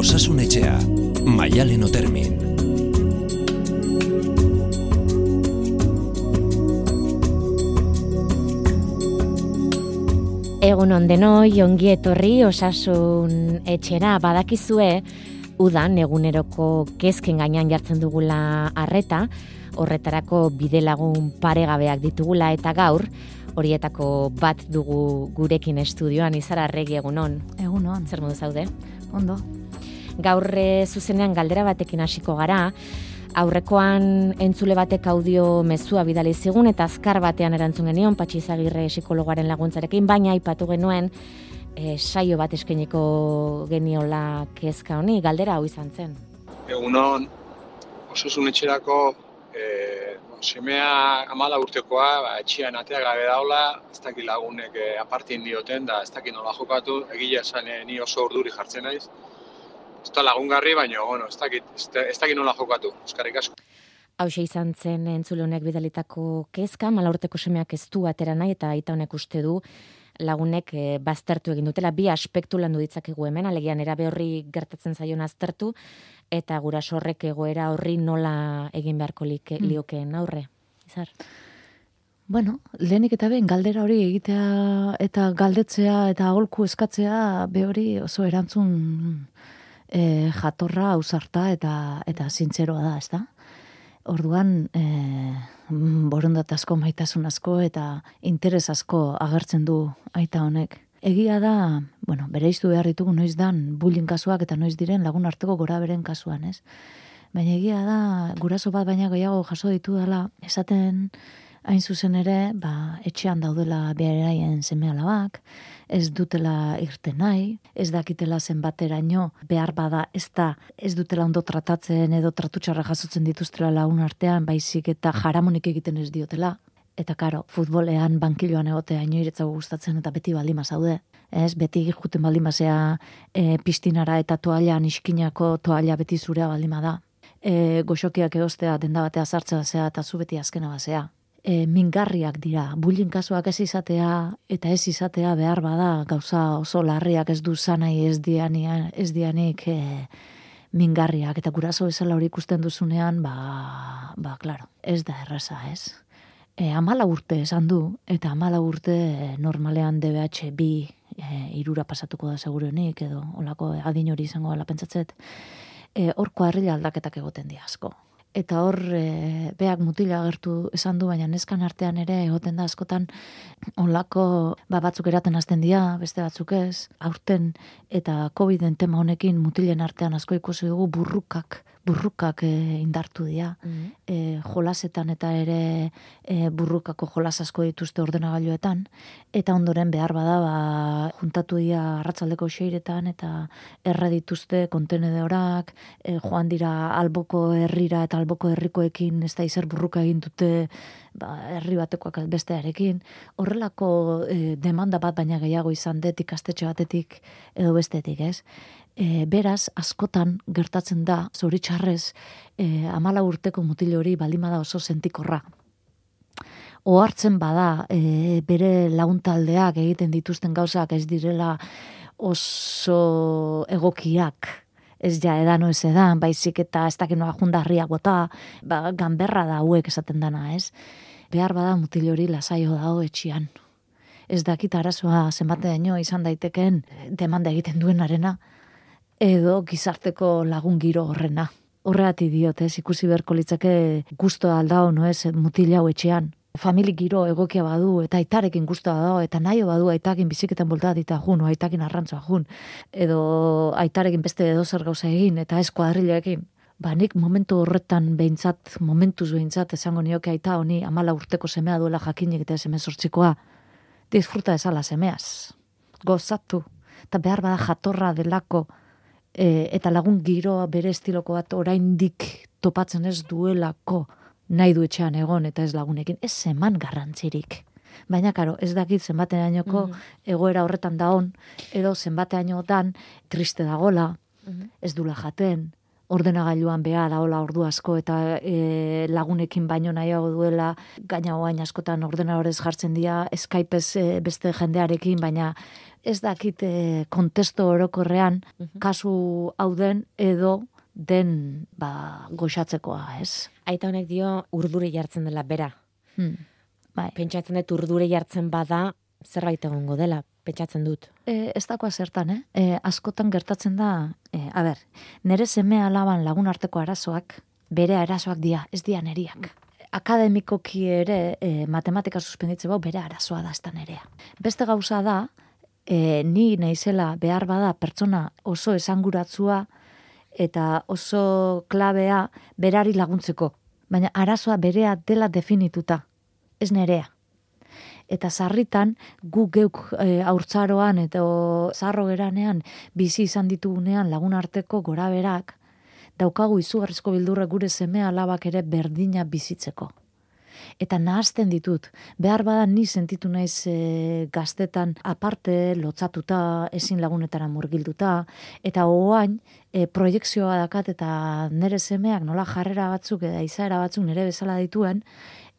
Osasun etxea, maialen otermin. Egun ondenoi, ongi etorri osasun etxera badakizue, udan eguneroko kezken gainean jartzen dugula arreta, horretarako bidelagun paregabeak ditugula eta gaur, horietako bat dugu gurekin estudioan, izara arregi egunon. Egunon. Zer modu zaude? Ondo. Gaur eh, zuzenean galdera batekin hasiko gara, aurrekoan entzule batek audio mezua bidali zigun eta azkar batean erantzun genion Patxi Zagirre psikologoaren laguntzarekin, baina aipatu genuen e, saio bat eskainiko geniola kezka honi, galdera hau izan zen. Egunon, osasun etxerako e, semea amala urtekoa, ba, etxean atea gabe daula, ez dakit lagunek apartien dioten, da ez dakit nola jokatu, egila esan ni oso urduri jartzen naiz, ez da lagungarri, baina, bueno, ez dakit, ez dakit nola jokatu, eskarrik asko. Hau izan zen entzule honek bidalitako kezka, mala urteko semeak ez du atera nahi, eta aita honek uste du lagunek e, baztertu egin dutela, bi aspektu landu ditzakegu hemen, alegian erabe horri gertatzen zaion aztertu, eta gura sorrek egoera horri nola egin beharko like, mm. liokeen aurre. Izar? Bueno, lehenik eta ben, galdera hori egitea eta galdetzea eta aholku eskatzea, be hori oso erantzun e, jatorra ausarta eta eta zintzeroa da, ezta? Orduan, e, borondat asko, maitasun asko eta interes asko agertzen du aita honek. Egia da, bueno, bere iztu behar ditugu noiz dan bulin kasuak eta noiz diren lagun arteko gora beren kasuan, ez? Baina egia da, guraso bat baina gehiago jaso ditu dela, esaten hain zuzen ere, ba, etxean daudela beharaien seme alabak, ez dutela irte nahi, ez dakitela zenbateraino behar bada ez da ez dutela ondo tratatzen edo tratutxarra jasotzen dituztela lagun artean, baizik eta jaramonik egiten ez diotela. Eta karo, futbolean bankiloan egotea inoiretzago gustatzen eta beti baldima zaude. Ez, beti juten baldima zea e, pistinara eta toallan iskinako toalla beti zurea baldima da. E, goxokiak eostea denda batea sartzea zea eta zu beti azkena bazea e, mingarriak dira. Bulin kasuak ez izatea eta ez izatea behar bada gauza oso larriak ez du zanai ez, diania, ez dianik e, mingarriak. Eta guraso ezala hori ikusten duzunean, ba, ba, klaro, ez da erraza, ez? E, amala urte esan du, eta amala urte e, normalean DBH bi e, irura pasatuko da segurenik, edo olako adin hori izango ala pentsatzet, e, orko harrila aldaketak egoten di asko eta hor e, beak mutila agertu esan du, baina neskan artean ere egoten da askotan onlako ba, batzuk eraten hasten dira, beste batzuk ez, aurten eta COVID-en tema honekin mutilen artean asko ikusi dugu burrukak burrukak e, indartu dira. Mm jolasetan eta ere e, burrukako jolas asko dituzte ordenagailuetan eta ondoren behar bada ba, juntatu dira arratzaldeko xeiretan eta erra dituzte kontenedorak, e, joan dira alboko herrira eta alboko herrikoekin ez da izer burruka egin dute ba, herri batekoak bestearekin. Horrelako e, demanda bat baina gehiago izan detik astetxe batetik edo bestetik, ez? E, beraz, askotan gertatzen da, zoritxarrez, e, amala urteko mutil hori balimada oso sentikorra. Ohartzen bada, e, bere laguntaldeak egiten dituzten gauzak ez direla oso egokiak, ez ja edano ez edan, baizik eta ez dakit noa jundarriak bota, ba, ganberra da hauek esaten dana, ez? Behar bada mutil hori lasaio dago etxian. Ez dakit arazoa zenbate izan daitekeen demanda egiten duen arena, edo gizarteko lagun giro horrena. Horreati diot, ez, ikusi beharko litzake guztua aldao, no ez, mutil hau etxean. Famili giro egokia badu, eta aitarekin guztua dago, eta nahi badu aitakin biziketan bolta dita jun, aitakin arrantzua jun, edo aitarekin beste edo zer gauza egin, eta ez kuadrileekin. Ba, nik momentu horretan behintzat, momentuz behintzat, esango nioke aita honi amala urteko semea duela jakinik eta seme sortzikoa. Disfruta esala semeaz. Gozatu. Eta behar bada jatorra delako, e, eta lagun giroa bere estiloko bat oraindik topatzen ez duelako nahi du etxean egon eta ez lagunekin, ez zeman garrantzirik. Baina, karo, ez dakit zenbateainoko mm egoera horretan da on, edo zenbateainotan triste dagola, mm ez dula jaten, ordenagailuan beha daola ordu asko eta e, lagunekin baino nahiago duela gaina oain askotan ordenadorez jartzen dira Skypez e, beste jendearekin baina ez dakit e, kontesto orokorrean kasu hau den edo den ba, goxatzekoa, ez? Aita honek dio urdure jartzen dela bera. Hmm. Bai. Pentsatzen dut urdure jartzen bada zerbait egongo dela, pentsatzen dut. E, ez dakoa zertan, eh? E, askotan gertatzen da, e, a ber, nere seme alaban lagun arteko arazoak, bere arazoak dia, ez dia neriak. Akademikoki ere, e, matematika suspenditze bau, bere arazoa da da nerea. Beste gauza da, e, ni naizela behar bada pertsona oso esanguratzua eta oso klabea berari laguntzeko. Baina arazoa berea dela definituta, ez nerea eta sarritan gu geuk e, aurtzaroan eta zarro geranean bizi izan ditugunean lagun arteko goraberak daukagu izugarrizko bildurra gure seme alabak ere berdina bizitzeko. Eta nahazten ditut, behar bada ni sentitu naiz e, gaztetan aparte, lotzatuta, ezin lagunetara murgilduta, eta oain e, proiektzioa dakat eta nere semeak nola jarrera batzuk eta izaera batzuk nere bezala dituen,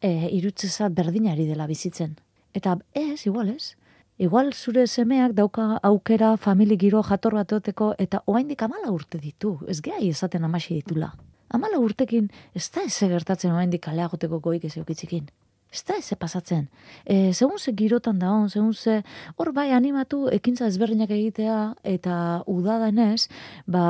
e, irutzezat berdinari dela bizitzen. Eta ez, igual ez. Igual zure semeak dauka aukera famili giro jator bat eta oaindik amala urte ditu. Ez geha esaten amasi ditula. Amala urtekin ez da ez gertatzen oaindik kaleagoteko goik ez eukitzikin ez da eze pasatzen. E, segun ze girotan da hon, segun ze hor bai animatu ekintza ezberdinak egitea eta udadanez, ba,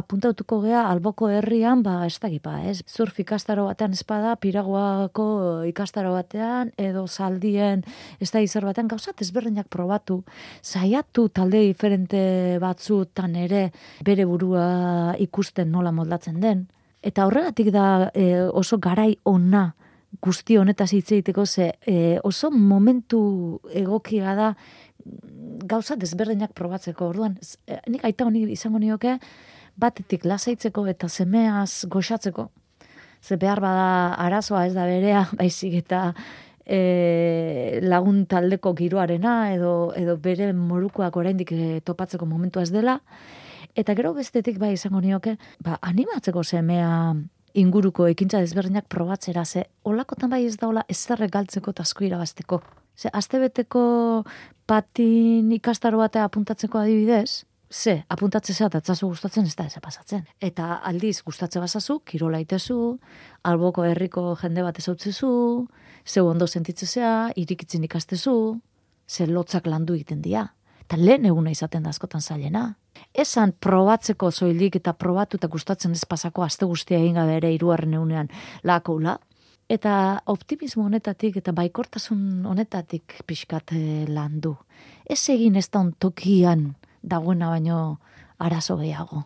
apuntautuko gea alboko herrian, ba, ez da gipa, ez? Surf ikastaro batean espada, piraguako ikastaro batean, edo zaldien, ez da izar batean, gauzat ezberdinak probatu, saiatu talde diferente batzutan ere bere burua ikusten nola moldatzen den. Eta horregatik da e, oso garai ona guzti honetaz hitz egiteko ze e, oso momentu egokia da gauza desberdinak probatzeko. Orduan, e, nik aita honi izango nioke batetik lasaitzeko eta semeaz goxatzeko. Ze behar bada arazoa ez da berea, baizik eta e, lagun taldeko giroarena edo, edo bere morukoak oraindik topatzeko momentu ez dela. Eta gero bestetik bai izango nioke, ba, animatzeko semea inguruko ekintza desberdinak probatzera, ze olakotan bai ez da hola ezerre galtzeko eta irabazteko. Ze, astebeteko patin ikastaro batea apuntatzeko adibidez, ze, apuntatzea eta atzazu gustatzen ez da ez pasatzen. Eta aldiz gustatze bazazu, kirola itezu, alboko herriko jende bat ezautzezu, ze ondo sentitzezea, irikitzen ikastezu, ze lotzak landu egiten dira. Eta lehen eguna izaten da askotan zailena esan probatzeko zoilik eta probatu eta gustatzen ez pasako aste guztia egin gabe ere hiruarren egunean lakoula. Eta optimismo honetatik eta baikortasun honetatik pixkat eh, landu. Ez egin ez da ontokian dagoena baino arazo gehiago.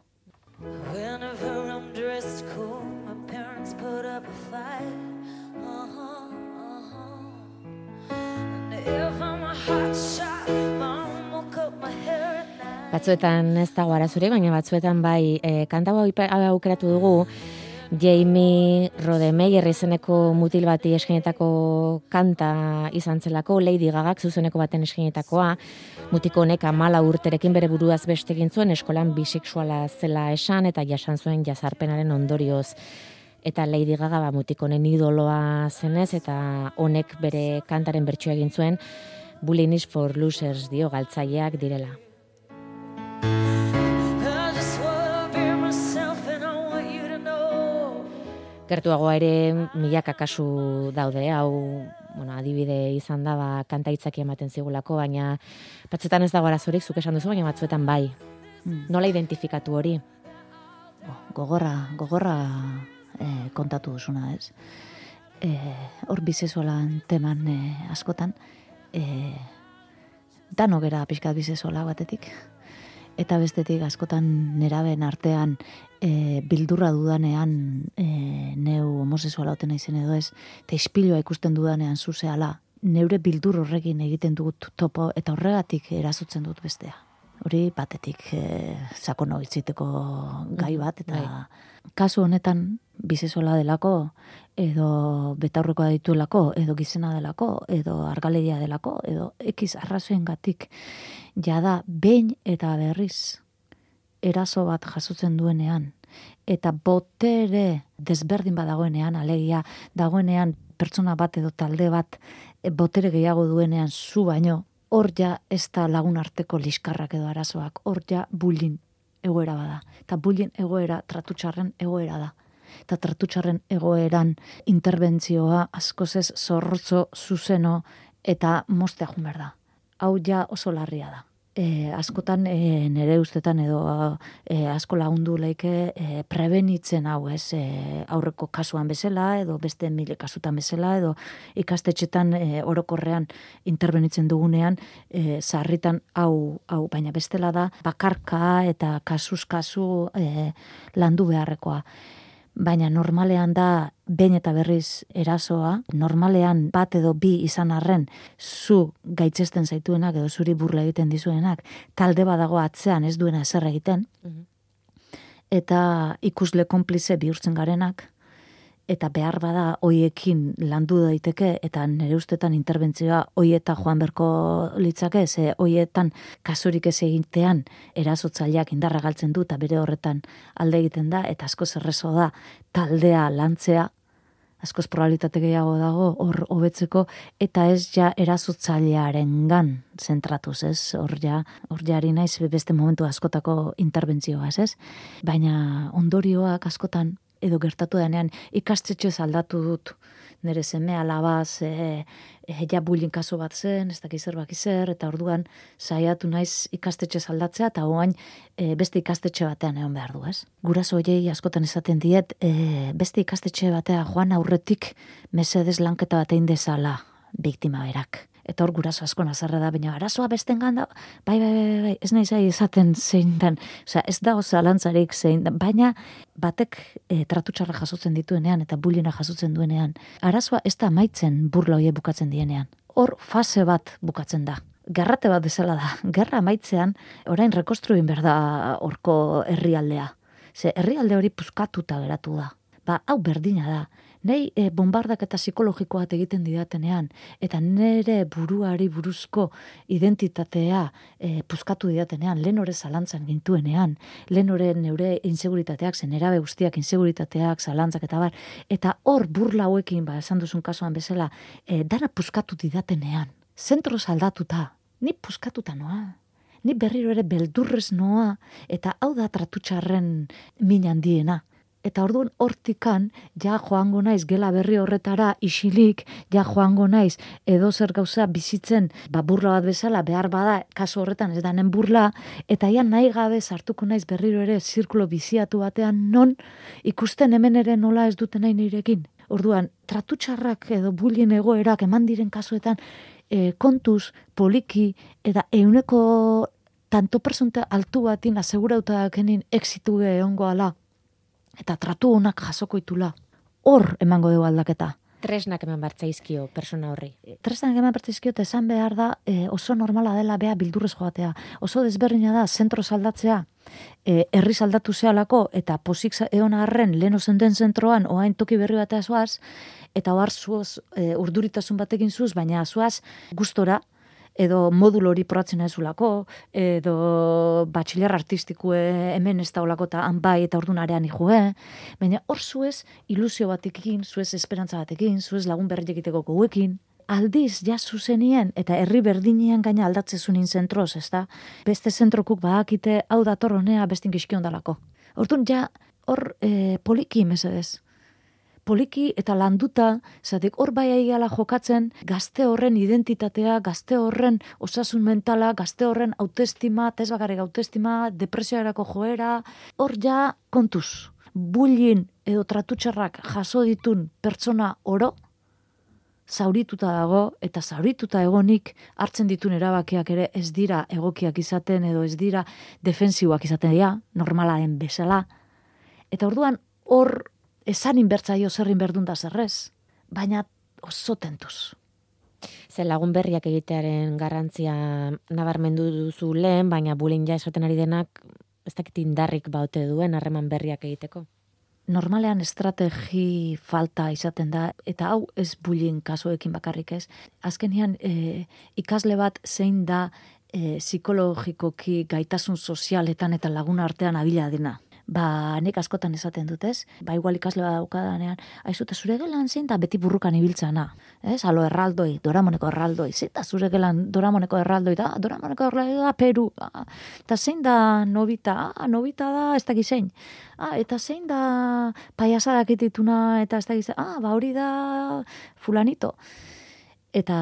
Batzuetan ez dago arazure, baina batzuetan bai e, kanta aukeratu dugu Jamie Rodemeyer izeneko mutil bati eskenetako kanta izan zelako, Lady Gagak zuzeneko baten eskenetakoa, mutiko honek amala urterekin bere buruaz beste zuen eskolan bisexuala zela esan eta jasan zuen jazarpenaren ondorioz. Eta Lady Gaga ba, mutikonen idoloa zenez eta honek bere kantaren bertsioa egin zuen, Bullish for Losers dio galtzaileak direla. Gertuagoa ere milaka kasu daude, hau bueno, adibide izan da, ba, kanta hitzaki ematen zigulako, baina batzuetan ez dago arazorik, zuk esan duzu, baina batzuetan bai. Hmm. Nola identifikatu hori? Gogorra, gogorra eh, kontatu duzuna, ez? Eh, hor bizezuelan teman eh, askotan, eh, dano gera pixkat bizezuela batetik, eta bestetik askotan neraben artean e, bildurra dudanean e, neu homosexuala oten naizen edo ez, eta ispilua ikusten dudanean zuzeala, neure bildur horrekin egiten dugut topo eta horregatik erazotzen dut bestea. Hori batetik e, sakono itziteko gai mm, bat, eta bai. kasu honetan bizezola delako, edo betaurrekoa dituelako, edo gizena delako, edo argaledia delako, edo ekiz arrazoen gatik, jada behin eta berriz eraso bat jasotzen duenean, eta botere desberdin badagoenean, alegia, dagoenean pertsona bat edo talde bat e, botere gehiago duenean zu baino, hor ja ez da lagun arteko liskarrak edo arazoak, hor ja bulin egoera bada. Eta bulin egoera tratutxarren egoera da. Eta tratutxarren egoeran interbentzioa askozez zorrotzo zuzeno eta mostea behar da. Hau ja oso larria da e, askotan e, nere ustetan edo e, asko lagundu leike e, prebenitzen hau, ez, e, aurreko kasuan bezala edo beste mile kasutan bezala edo ikastetxetan e, orokorrean interbenitzen dugunean e, zarritan hau, hau baina bestela da bakarka eta kasuz kasu e, landu beharrekoa baina normalean da behin eta berriz erasoa, normalean bat edo bi izan arren zu gaitzesten zaituenak edo zuri burla egiten dizuenak, talde badago atzean ez duena ezer egiten, mhm. eta ikusle konplize bihurtzen garenak, eta behar bada hoiekin landu daiteke eta nire ustetan interbentzioa hoieta joan berko litzake ze hoietan kasurik ez egitean erasotzaileak indarra galtzen du eta bere horretan alde egiten da eta asko zerrezo da taldea lantzea askoz probabilitate gehiago dago hor hobetzeko eta ez ja erasotzailearengan zentratuz, ez? Hor ja, hor jari naiz beste momentu askotako interbentzioa, ez? Baina ondorioak askotan edo gertatu denean ikastetxe aldatu dut nire seme alabaz e, e, ja bulin kaso bat zen, ez dakiz zerbak izer, eta orduan saiatu naiz ikastetxe aldatzea, eta oain e, beste ikastetxe batean egon behar du, ez? Guraso hoiei askotan esaten diet, e, beste ikastetxe batea joan aurretik mesedez lanketa batein dezala biktima berak eta hor guraso asko nazarra da, baina arazoa besten ganda, bai, bai, bai, bai, ez nahi zai esaten zein den, osea, ez da oso alantzarik zein den, baina batek e, tratutxarra jasotzen dituenean eta bulina jasotzen duenean, arazoa ez da maitzen burla hoie bukatzen dienean. Hor fase bat bukatzen da. Gerrate bat bezala da. Gerra maitzean, orain rekonstruin berda horko herrialdea. Ze herrialde hori puskatuta geratu da. Ba, hau berdina da Nei e, bombardak eta psikologikoat egiten didatenean, eta nere buruari buruzko identitatea e, puskatu didatenean, lehen hori zalantzan gintuenean, lehen hori neure inseguritateak, zen erabe guztiak inseguritateak, zalantzak eta bar, eta hor burla hauekin, ba, esan duzun kasuan bezala, e, dara puskatu didatenean, zentro saldatuta, ni puskatuta noa, ni berriro ere beldurrez noa, eta hau da tratutxarren min handiena, eta orduan hortikan ja joango naiz gela berri horretara isilik ja joango naiz edo zer gauza bizitzen ba burla bat bezala behar bada kaso horretan ez danen burla eta ia nahi gabe sartuko naiz berriro ere zirkulo biziatu batean non ikusten hemen ere nola ez duten nahi nirekin. Orduan tratutxarrak edo bulien egoerak eman diren kasuetan e, kontuz poliki eta euneko tanto personte altu batin asegurauta dakenin exitu egongo ala eta tratu honak jasoko itula. Hor emango dugu aldaketa. Tresnak eman bartzaizkio persona horri. Tresnak eman bartzaizkio eta esan behar da e, oso normala dela bea bildurrez joatea. Oso desberdina da zentro saldatzea, e, herri saldatu zehalako eta posik egon arren lehen den zentroan oain toki berri batea zuaz, eta oar zuaz e, urduritasun batekin zuz, baina zuaz gustora, edo modulo hori proatzen ezulako, edo batxiler artistikue hemen ez da olako eta bai eta orduan arean ikue, baina hor zuez ilusio batekin, zuez esperantza batekin, zuez lagun berri egiteko goguekin, aldiz ja zuzenien eta herri berdinean gaina aldatzezunin zentroz, ez da? Beste zentrokuk badakite hau datorronea bestin gizkion dalako. Orduan ja hor e, poliki mesedez, poliki eta landuta, zatek hor bai aigala jokatzen, gazte horren identitatea, gazte horren osasun mentala, gazte horren autoestima, ez bakarrik autoestima, depresioarako joera, hor ja kontuz, bullin edo tratutxarrak jaso ditun pertsona oro, zaurituta dago eta zaurituta egonik hartzen ditun erabakiak ere ez dira egokiak izaten edo ez dira defensiboak izaten dira, normalaren bezala. Eta orduan hor esan inbertzaio zerrin berdun da zerrez, baina oso tentuz. Ze lagun berriak egitearen garrantzia nabarmendu duzu lehen, baina bulin ja esaten ari denak, ez dakit indarrik baute duen harreman berriak egiteko. Normalean estrategi falta izaten da, eta hau ez bulin kasuekin bakarrik ez. Azkenian e, ikasle bat zein da e, psikologikoki gaitasun sozialetan eta lagun artean abila dena ba, nik askotan esaten dut, ez? Ba, igual ikasle bat daukadanean, aizu, eta zure gelan zein, da beti burrukan ibiltzana, ez? Alo erraldoi, doramoneko erraldoi, zein da zure gelan doramoneko erraldoi, da, doramoneko erraldoi da, Peru, ah, eta zein da nobita, ah, nobita da, ez da zein, ah, eta zein da paiasadak itituna, eta ez da zein, ah, ba, hori da fulanito eta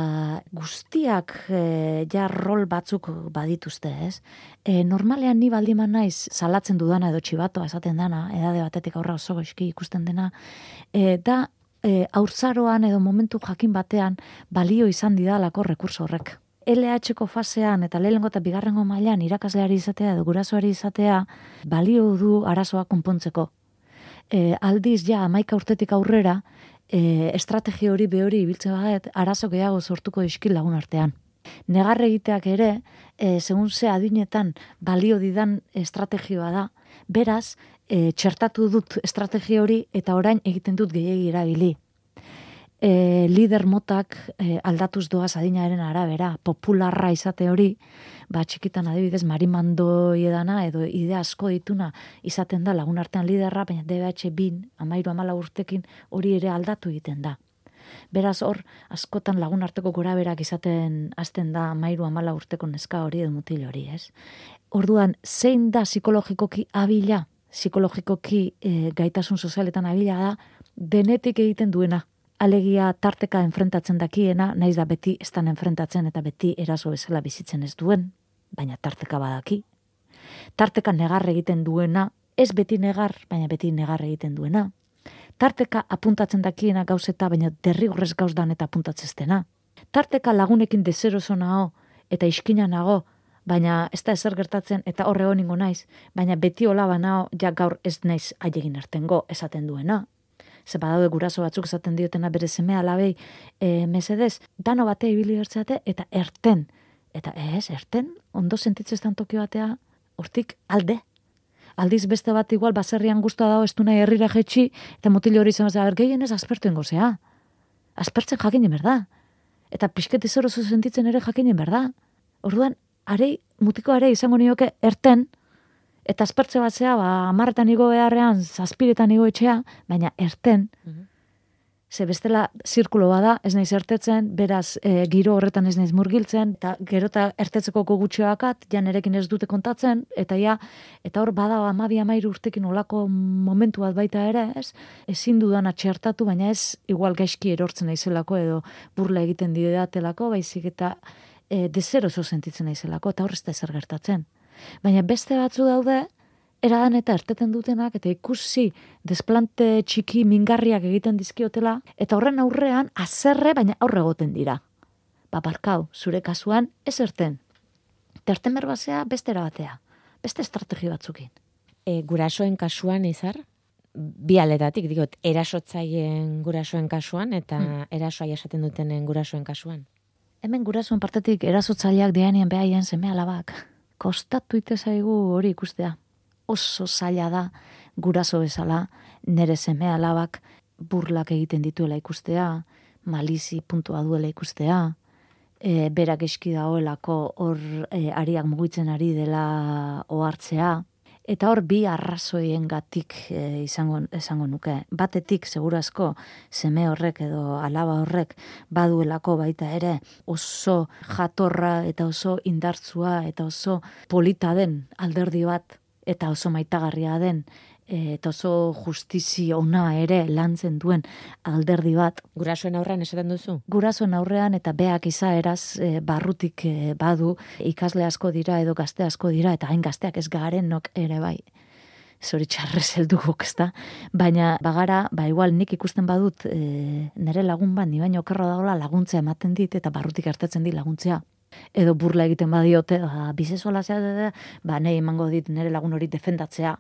guztiak e, ja rol batzuk badituzte, ez? E, normalean ni baldiman naiz salatzen dudana edo txibato esaten dana, edade batetik aurra oso goizki ikusten dena, e, da e, aurtzaroan edo momentu jakin batean balio izan didalako rekurso horrek. LH-ko fasean eta lehenengo eta bigarrengo mailan irakasleari izatea edo gurasoari izatea balio du arazoa konpontzeko. E, aldiz ja amaika urtetik aurrera, e, estrategi hori behori ibiltzen baget, arazo gehiago sortuko iskil lagun artean. Negar egiteak ere, e, segun ze adinetan balio didan estrategioa da, beraz, e, txertatu dut estrategi hori eta orain egiten dut gehiagi erabili. E, lider motak e, aldatuz doaz adinaren arabera, popularra izate hori, ba, txikitan adibidez, marimando edana, edo ide asko dituna izaten da lagun artean liderra, baina DBH bin, amairu amala urtekin, hori ere aldatu egiten da. Beraz hor, askotan lagun arteko gora berak izaten hasten da amairu amala urteko neska hori edo mutil hori, ez? Orduan, zein da psikologikoki abila, psikologikoki e, gaitasun sozialetan abila da, denetik egiten duena, alegia tarteka enfrentatzen dakiena, naiz da beti estan enfrentatzen eta beti eraso bezala bizitzen ez duen, baina tarteka badaki. Tarteka negar egiten duena, ez beti negar, baina beti negar egiten duena. Tarteka apuntatzen dakiena gauzeta, baina derri horrez gauzdan eta apuntatzeztena. Tarteka lagunekin dezero zonao eta iskina nago, baina ez da ezer gertatzen eta horre honingo naiz, baina beti hola banao ja gaur ez naiz aiegin artengo esaten duena ze badaude guraso batzuk esaten diotena bere seme alabei, e, mesedez, dano bate ibili bertzeate, eta erten, eta ez, erten, ondo sentitzen toki batea, hortik alde. Aldiz beste bat igual baserrian guztua dago nahi herrira jetxi, eta mutil hori izan bazera, gehien ez aspertu ingozea. Aspertzen jakinen berda. Eta pixketi zer oso sentitzen ere jakinen berda. Orduan, arei, mutiko arei izango nioke erten, Eta aspertze bat zea, ba, amarretan igo beharrean, zazpiretan igo etxea, baina erten, mm ze bestela zirkulo bada, ez naiz ertetzen, beraz e, giro horretan ez naiz murgiltzen, eta gero eta ertetzeko gogutxoakat, jan erekin ez dute kontatzen, eta ja, eta hor bada amabi amairu urtekin olako momentu bat baita ere, ez, ezin dudan atxertatu, baina ez igual gaizki erortzen naizelako edo burla egiten didatelako, baizik eta e, dezer oso sentitzen naizelako, eta hor ez da ezer gertatzen. Baina beste batzu daude, eradan eta erteten dutenak, eta ikusi desplante txiki mingarriak egiten dizkiotela, eta horren aurrean, azerre, baina aurre egoten dira. Ba, barkau, zure kasuan, ez erten. Terten berbazea, beste erabatea. Beste estrategi batzukin. E, gurasoen kasuan, izar? Bi aletatik, digot, erasotzaien gurasoen kasuan, eta hmm. erasoa jasaten dutenen gurasoen kasuan. Hemen gurasoen partetik erasotzaileak dianien behaien zeme alabak kostatu ite zaigu hori ikustea. Oso zaila da guraso bezala nere seme alabak burlak egiten dituela ikustea, malizi puntua duela ikustea, e, berak eski dagoelako hor e, ariak mugitzen ari dela ohartzea, Eta hor bi arrazoien gatik e, izango, esango nuke. Batetik, segurazko, seme horrek edo alaba horrek baduelako baita ere oso jatorra eta oso indartzua eta oso polita den alderdi bat eta oso maitagarria den eta oso justizi ona ere lantzen duen alderdi bat. Gurasoen aurrean esaten duzu? Gurasoen aurrean eta beak izaeraz e, barrutik e, badu ikasle asko dira edo gazte asko dira eta hain gazteak ez garen nok ere bai. Zori txarrez heldugok, ez da? Baina, bagara, ba, igual nik ikusten badut e, nire lagun bat, ni baino okerro dagoela laguntzea ematen dit eta barrutik hartatzen dit laguntzea edo burla egiten badiote, ba, bizezola zea, ba, nahi emango dit nire lagun hori defendatzea,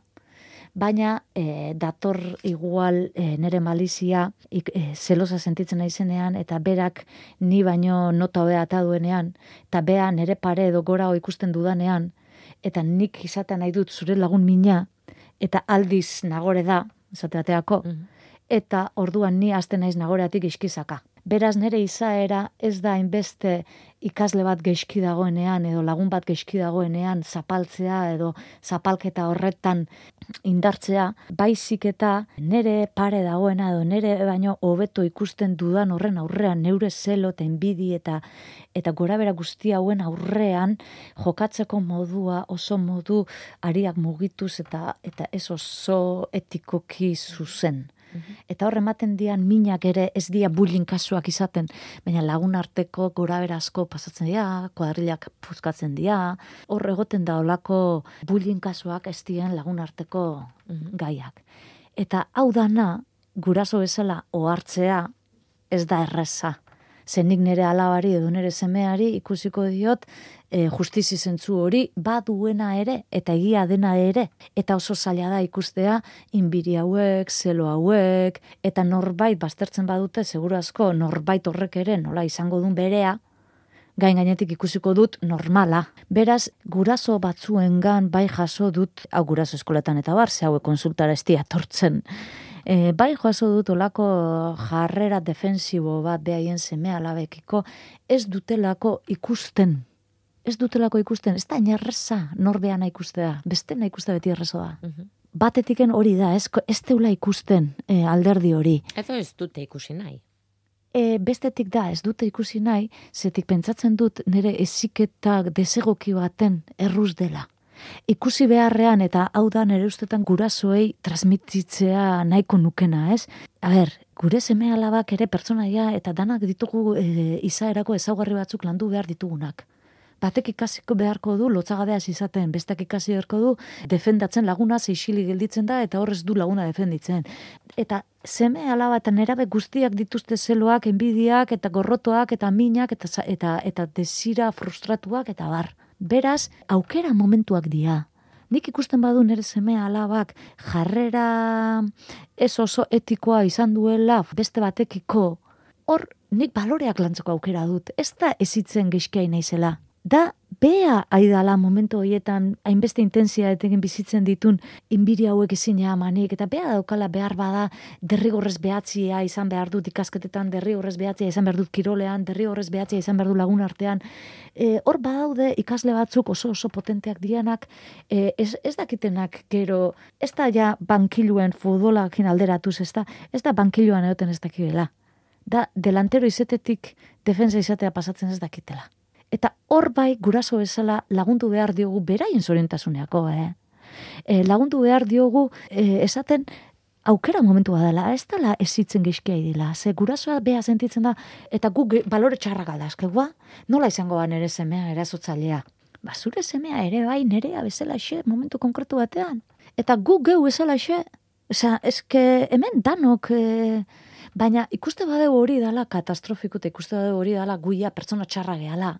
baina e, dator igual e, nere malizia ik, e, zelosa sentitzen naizenean eta berak ni baino nota hobea ata duenean eta bea nere pare edo gora ikusten dudanean eta nik izatea nahi dut zure lagun mina eta aldiz nagore da esate bateako mhm. eta orduan ni hasten naiz nagoreatik iskizaka Beraz nere izaera ez da inbeste ikasle bat geizki dagoenean edo lagun bat geizki dagoenean zapaltzea edo zapalketa horretan indartzea, baizik eta nere pare dagoena edo nere baino hobeto ikusten dudan horren aurrean neure zelo eta enbidi eta eta gora bera guzti hauen aurrean jokatzeko modua oso modu ariak mugituz eta eta ez oso etikoki zuzen. Eta hor ematen dian minak ere ez dia bullying kasuak izaten, baina lagun arteko gora berazko pasatzen dira, kuadrilak puzkatzen dira, hor egoten da olako bullying kasuak ez dian lagun arteko mhm. gaiak. Eta hau dana, guraso bezala ohartzea ez da erreza zenik nire alabari edo nire semeari ikusiko diot e, justizi zentzu hori baduena ere eta egia dena ere. Eta oso zaila da ikustea inbiri hauek, zelo hauek eta norbait baztertzen badute seguru asko norbait horrek ere nola izango duen berea. Gain gainetik ikusiko dut normala. Beraz, guraso batzuengan bai jaso dut, hau guraso eskoletan eta bar, ze hauek konsultara estia tortzen e, bai joazo dut olako jarrera defensibo bat behaien seme alabekiko, ez dutelako ikusten. Ez dutelako ikusten, ez da inerreza norbeana ikustea, beste nahi ikustea beti errezoa. da. Mhm. Batetiken hori da, ez, ez teula ikusten e, alderdi hori. Edo ez dute ikusi nahi. E, bestetik da, ez dute ikusi nahi, zetik pentsatzen dut nire eziketak desegoki baten erruz dela ikusi beharrean eta hau da nere ustetan gurasoei transmititzea nahiko nukena, ez? A ber, gure seme alabak ere pertsonaia eta danak ditugu e, izaerako ezaugarri batzuk landu behar ditugunak. Batek ikasiko beharko du lotzagabeaz izaten, bestek ikasi beharko du defendatzen laguna zeixili gelditzen da eta horrez du laguna defenditzen. Eta seme alaba eta nerabe guztiak dituzte zeloak, enbidiak eta gorrotoak eta minak eta, eta, eta desira frustratuak eta bar. Beraz, aukera momentuak dira. Nik ikusten badu nere semea alabak jarrera ez oso etikoa izan duela beste batekiko, hor nik baloreak lantzeko aukera dut. Ez da ezitzen geizkia naizela. Da bea aidala momentu horietan hainbeste intensia etegen bizitzen ditun inbiri hauek ezin manik, eta bea daukala behar bada derrigorrez behatzia izan behar dut ikasketetan, derrigorrez behatzia izan behar dut kirolean, derrigorrez behatzia izan behar dut lagun artean. E, hor badaude ikasle batzuk oso oso potenteak dianak, e, ez, ez dakitenak gero, ez da ja bankiluen futbolak alderatuz, ez da, ez da bankiluan egoten ez dakibela. Da, delantero izetetik defensa izatea pasatzen ez dakitela. Eta hor bai guraso bezala lagundu behar diogu beraien zorentasuneako, eh? E, lagundu behar diogu e, esaten aukera momentua dela, ez dela ezitzen gizkia idila, ze gurasoa beha sentitzen da, eta gu balore txarra galda, eskegua, nola izango ba nere semea erazotzailea? Ba, zure semea ere bai nerea bezala xe, momentu konkretu batean. Eta gu geu bezala xe, Osea, eske hemen danok, e, baina ikuste bade hori dala katastrofiko, eta ikuste bade hori dala guia pertsona txarra gehala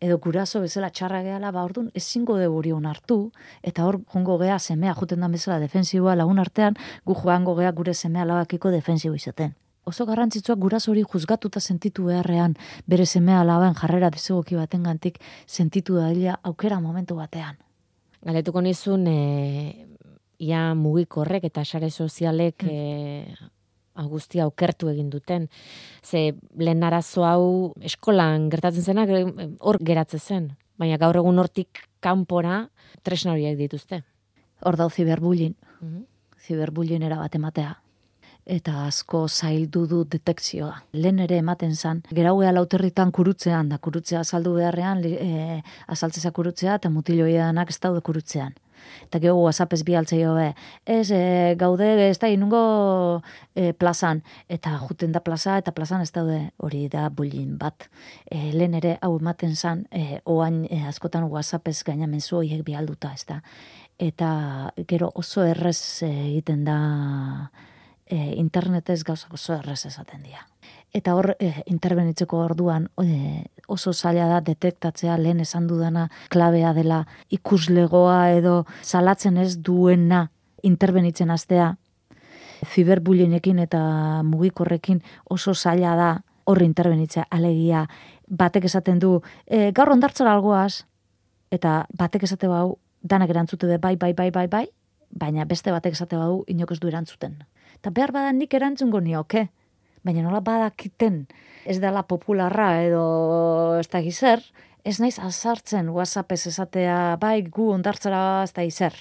edo guraso bezala txarra gehala, ba ordun ezingo de hori hartu eta hor jongo gea semea joten da bezala defensiboa lagun artean, gu joango gea gure semea labakiko defensibo izaten. Oso garrantzitsuak guraso hori juzgatuta sentitu beharrean, bere semea laban jarrera desegoki baten gantik sentitu daila aukera momentu batean. Galetuko nizun, e, ia mugikorrek eta sare sozialek e, guztia okertu egin duten. Ze lehen arazo hau eskolan gertatzen zenak hor geratzen zen. Baina gaur egun hortik kanpora tresna horiek dituzte. Hor dau ziberbulin. Mm -hmm. Era bat ematea. Eta asko zaildu du detekzioa. Lehen ere ematen zan. Gerauea lauterritan kurutzean, da kurutzea azaldu beharrean, e, azaltzeza kurutzea, eta mutiloidanak ez daude kurutzean eta gehu whatsappez bi altzei hobe. Ez, e, gaude, ez da, inungo e, plazan, eta juten da plaza, eta plazan ez daude hori da bulin bat. E, lehen ere, hau ematen zan, e, oain e, askotan whatsappez gaina menzu horiek bi alduta, ez da. Eta gero oso errez egiten da e, internetez gauza oso errez esaten dira eta hor e, interbenitzeko orduan e, oso zaila da detektatzea lehen esan dudana klabea dela ikuslegoa edo salatzen ez duena interbenitzen astea ziberbulienekin eta mugikorrekin oso zaila da hor interbenitzea alegia batek esaten du e, gaur ondartzara algoaz. Eta batek esate bau danak erantzute de bai, bai, bai, bai, bai, baina beste batek esate bau inok ez du erantzuten. Eta behar badan nik erantzungo nioke, baina nola badakiten ez dela popularra edo ez da gizer, ez naiz azartzen WhatsApp ez esatea, bai gu ondartzara ez da gizer.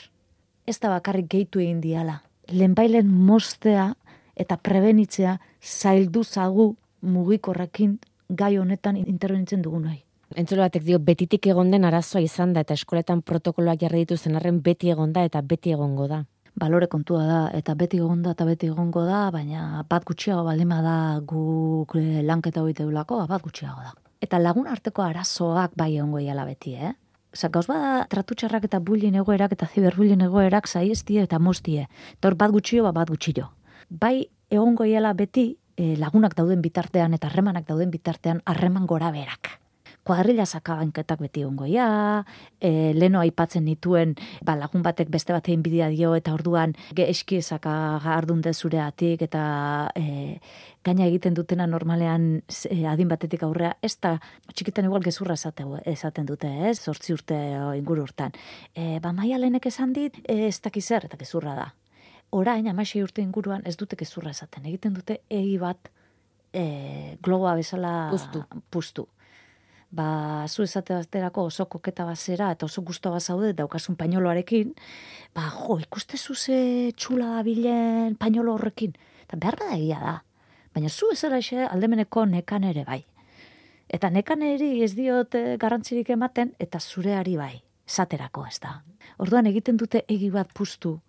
Ez da bakarrik gehitu egin diala. Lehenbailen mostea eta prebenitzea zaildu zagu mugikorrekin gai honetan intervenitzen dugu nahi. Entzule batek dio, betitik egon den arazoa izan da, eta eskoletan protokoloak jarri dituzten arren beti egon da, eta beti egongo da. Balore kontua da, eta beti egon da, eta beti egongo da, baina bat gutxiago balima da guk eh, lanketa hori deulako, bat gutxiago da. Eta lagun arteko arazoak bai egongo iala beti, eh? Osa, gauz bada tratutxarrak eta bulin egoerak eta ziberbulin egoerak zaiestie eta mostie. Tor bat gutxio, bat gutxio. Bai egongo iala beti eh, lagunak dauden bitartean eta harremanak dauden bitartean harreman gora berak kuadrilla sakabanketak beti ongoia, e, leno aipatzen nituen ba, lagun batek beste bat egin bidia dio eta orduan eski esaka ardun zureatik eta e, gaina egiten dutena normalean e, adin batetik aurrea, ez da txikitan igual gezurra esate, esaten dute, ez, zortzi urte inguru urtan. E, ba, maia lehenek esan dit, e, ez dakizer eta gezurra da. Orain, amaixei urte inguruan ez dute gezurra esaten. Egiten dute egi bat e, globoa bezala puztu. puztu ba, zu esate baterako oso koketa bazera eta oso gusto bazaude daukasun painoloarekin, ba, jo, ikuste zu ze txula bilen painolo horrekin. Eta behar da egia da. Baina zu ez xe aldemeneko nekan ere bai. Eta nekan eri ez diot garrantzirik ematen, eta zureari bai. Esaterako ez da. Orduan egiten dute egi bat puztu,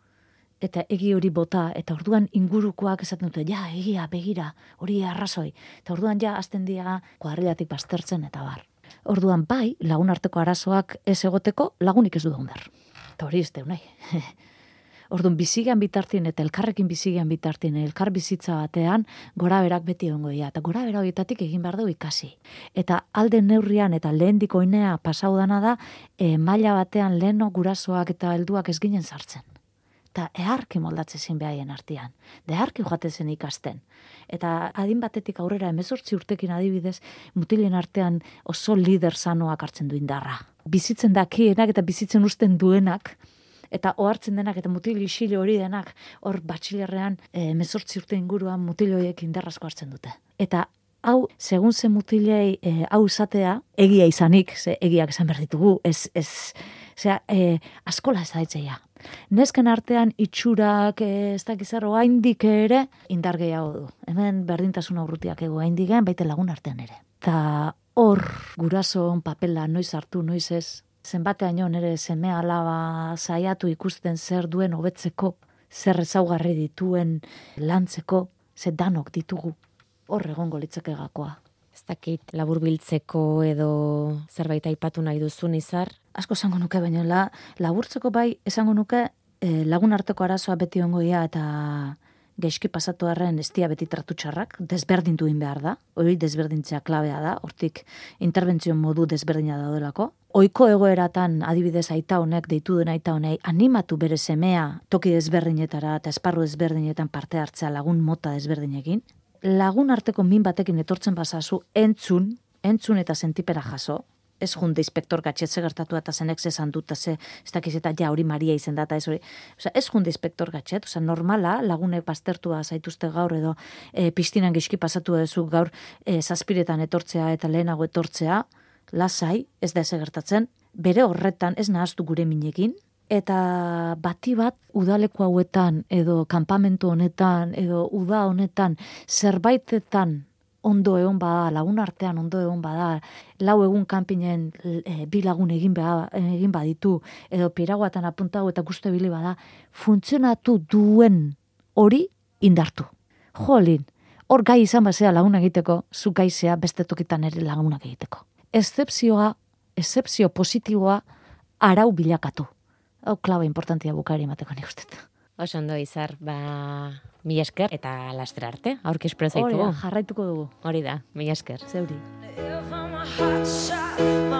eta egi hori bota, eta orduan ingurukoak esaten dute, ja, egia, begira, hori arrazoi. Eta orduan ja, azten dia, kuadrilatik bastertzen, eta bar. Orduan bai, lagun arteko arazoak ez egoteko lagunik ez du daundar. Eta hori ez nahi. Orduan bizigean bitartin eta elkarrekin bizigean bitartin, elkar bizitza batean, gora berak beti ongo Eta gora bera horietatik egin behar du ikasi. Eta alde neurrian eta lehen dikoinea pasau dana da, e, maila batean leheno gurasoak eta helduak ez ginen sartzen eta eharki moldatzen zin behaien artean. Deharki joate zen ikasten. Eta adin batetik aurrera emezortzi urtekin adibidez, mutilen artean oso lider sanoak hartzen du indarra. Bizitzen dakienak eta bizitzen usten duenak, eta ohartzen denak eta mutil isile hori denak, hor batxilerrean emezortzi urte inguruan mutil horiek indarrazko hartzen dute. Eta hau, segun ze mutilei e, hau izatea, egia izanik, ze egiak esan behar ditugu, ez, ez, Osea, e, askola ez daitzeia. Nesken artean itxurak, e, ez dakizarro, haindik ere, indar gehiago du. Hemen berdintasun aurrutiak ego haindigen, baite lagun artean ere. Ta hor, guraso papela, noiz hartu, noiz ez, zenbatean jo nere seme alaba saiatu ikusten zer duen hobetzeko, zer ezaugarri dituen lantzeko, ze danok ditugu, hor egongo litzake gakoa. Ez dakit laburbiltzeko edo zerbait aipatu nahi duzun izar, asko esango nuke, baina la, laburtzeko bai esango nuke e, lagun arteko arazoa beti ongoia eta geizki pasatu harren estia beti tratutxarrak, desberdintu in behar da, hori desberdintzea klabea da, hortik interbentzio modu desberdina daudelako. Oiko egoeratan adibidez aita honek, deitu den aita honek, animatu bere semea toki desberdinetara eta esparru desberdinetan parte hartzea lagun mota desberdinekin. Lagun arteko min batekin etortzen bazazu entzun, entzun eta sentipera jaso, ez junde inspektor gatxetze gertatu eta zenek zesan dut, ze, ez dakiz eta ja hori Maria izen data, ez hori. Osa, ez junde inspektor gatxet, osa, normala, lagunek pastertua zaituzte gaur edo e, piztinan gizki pasatu ezu gaur e, zazpiretan etortzea eta lehenago etortzea, lasai, ez da ez gertatzen, bere horretan ez nahaztu gure minekin, eta bati bat udaleko hauetan edo kanpamentu honetan edo uda honetan zerbaitetan ondo egon bada, lagun artean ondo egon bada, lau egun kanpinen e, bi lagun egin, beha, egin baditu, edo piraguatan apuntago eta guztu bili bada, funtzionatu duen hori indartu. Jolin, hor gai izan bazea lagun egiteko, zu gaizea beste tokitan ere lagunak egiteko. Ezepzioa, ezepzio positiboa, arau bilakatu. Hau klabe importantia bukari emateko nik ustetu. Oso ondo izar, ba, mi esker eta lastra arte, aurki espero zaitu. Hori jarraituko dugu. Hori da, mi esker. Zeuri. I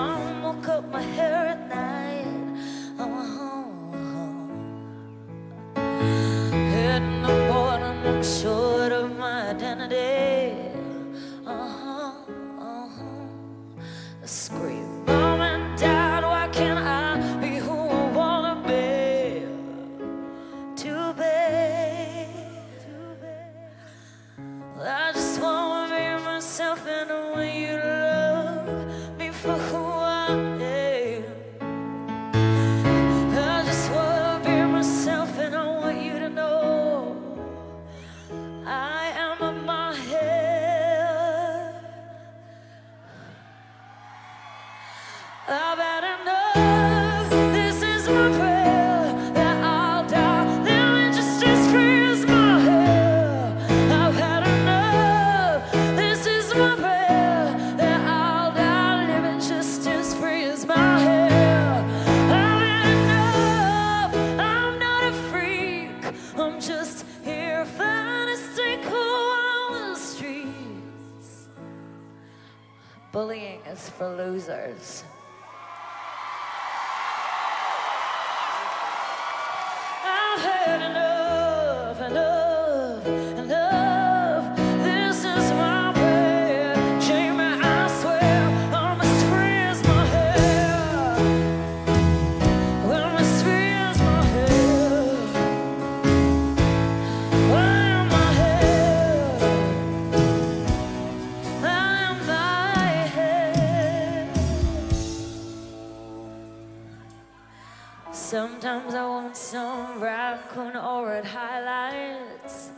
Sometimes I want some raccoon or red highlights.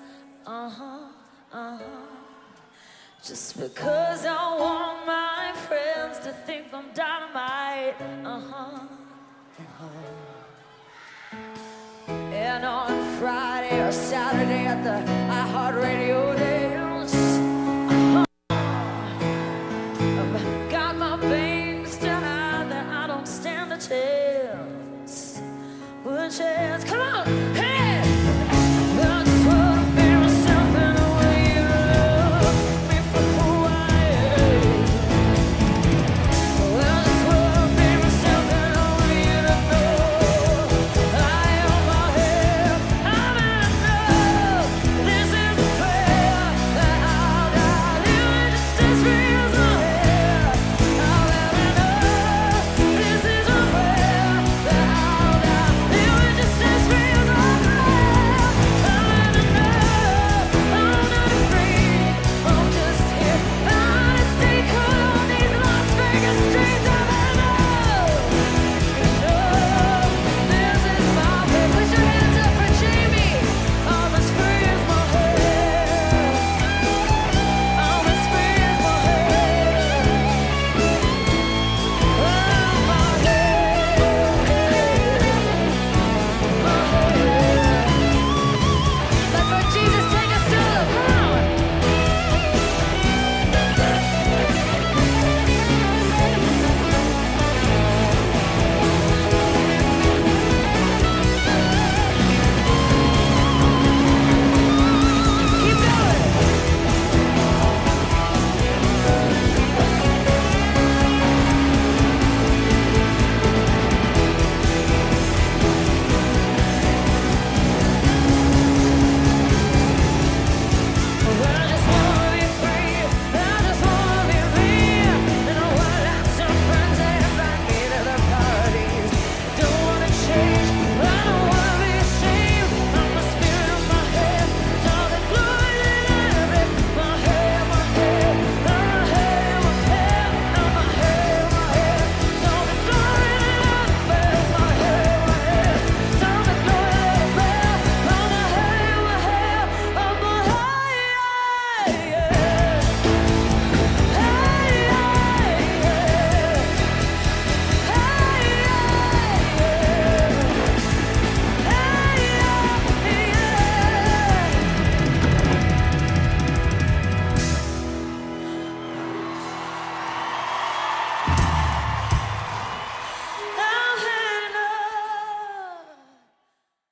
Uh huh, uh huh. Just because I want my friends to think I'm dynamite. Uh huh. Uh-huh. And on Friday or Saturday at the iHeartRadio